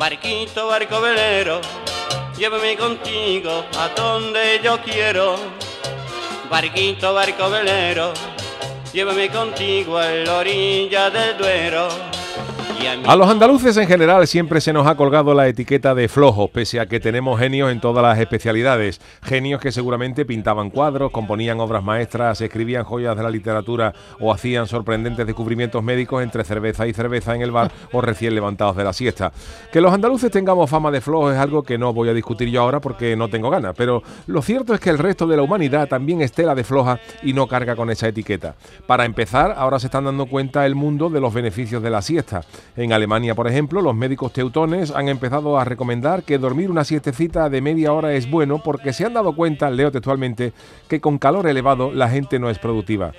Barquito, barco velero, llévame contigo a donde yo quiero. Barquito, barco velero, llévame contigo a la orilla del Duero. A los andaluces en general siempre se nos ha colgado la etiqueta de flojos, pese a que tenemos genios en todas las especialidades. Genios que seguramente pintaban cuadros, componían obras maestras, escribían joyas de la literatura o hacían sorprendentes descubrimientos médicos entre cerveza y cerveza en el bar o recién levantados de la siesta. Que los andaluces tengamos fama de flojos es algo que no voy a discutir yo ahora porque no tengo ganas, pero lo cierto es que el resto de la humanidad también estela de floja y no carga con esa etiqueta. Para empezar, ahora se están dando cuenta el mundo de los beneficios de la siesta. En Alemania, por ejemplo, los médicos teutones han empezado a recomendar que dormir una siestecita de media hora es bueno porque se han dado cuenta, leo textualmente, que con calor elevado la gente no es productiva.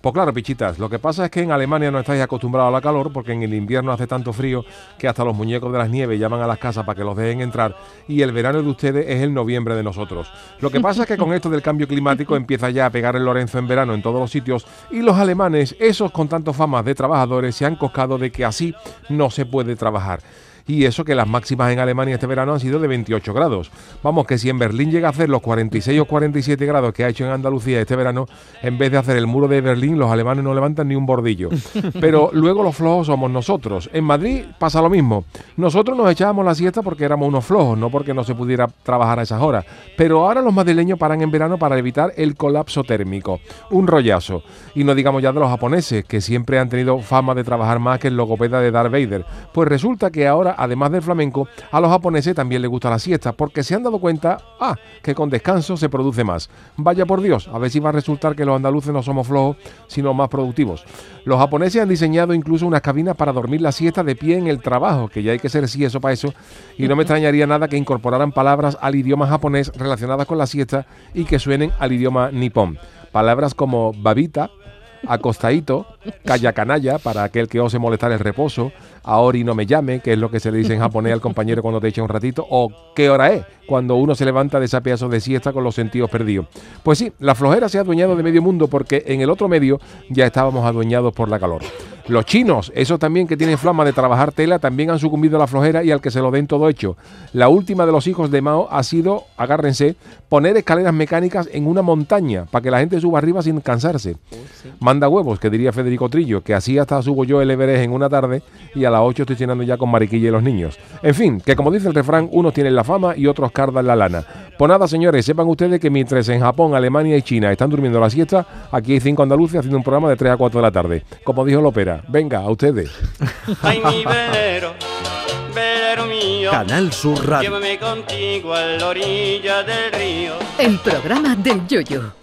Pues claro, pichitas, lo que pasa es que en Alemania no estáis acostumbrados a la calor porque en el invierno hace tanto frío que hasta los muñecos de las nieves llaman a las casas para que los dejen entrar y el verano de ustedes es el noviembre de nosotros. Lo que pasa es que con esto del cambio climático empieza ya a pegar el Lorenzo en verano en todos los sitios y los alemanes, esos con tanto fama de trabajadores, se han coscado de que así no se puede trabajar y eso que las máximas en Alemania este verano han sido de 28 grados. Vamos, que si en Berlín llega a hacer los 46 o 47 grados que ha hecho en Andalucía este verano, en vez de hacer el muro de Berlín, los alemanes no levantan ni un bordillo. Pero luego los flojos somos nosotros. En Madrid pasa lo mismo. Nosotros nos echábamos la siesta porque éramos unos flojos, no porque no se pudiera trabajar a esas horas. Pero ahora los madrileños paran en verano para evitar el colapso térmico. Un rollazo. Y no digamos ya de los japoneses, que siempre han tenido fama de trabajar más que el logopeda de Darth Vader. Pues resulta que ahora además del flamenco, a los japoneses también les gusta la siesta, porque se han dado cuenta, ah, que con descanso se produce más. Vaya por Dios, a ver si va a resultar que los andaluces no somos flojos, sino más productivos. Los japoneses han diseñado incluso unas cabinas para dormir la siesta de pie en el trabajo, que ya hay que ser sí eso para eso, y no me extrañaría nada que incorporaran palabras al idioma japonés relacionadas con la siesta y que suenen al idioma nipón. Palabras como babita, acostadito, calla canalla, para aquel que ose molestar el reposo, ahora y no me llame, que es lo que se le dice en japonés al compañero cuando te echa un ratito, o qué hora es, cuando uno se levanta de ese pedazo de siesta con los sentidos perdidos. Pues sí, la flojera se ha adueñado de medio mundo porque en el otro medio ya estábamos adueñados por la calor. Los chinos, esos también que tienen flama de trabajar tela, también han sucumbido a la flojera y al que se lo den todo hecho. La última de los hijos de Mao ha sido, agárrense, poner escaleras mecánicas en una montaña para que la gente suba arriba sin cansarse. Manda huevos, que diría Federico Trillo, que así hasta subo yo el Everest en una tarde y a las 8 estoy llenando ya con mariquilla y los niños. En fin, que como dice el refrán, unos tienen la fama y otros cardan la lana. Pues nada, señores, sepan ustedes que mientras en Japón, Alemania y China están durmiendo la siesta, aquí hay cinco andaluces haciendo un programa de 3 a 4 de la tarde. Como dijo Lopera, Venga, a ustedes. Ay, mi velero, velero mío. Canal Sur Radio. Llévame contigo a la orilla del río. El programa del Yoyo.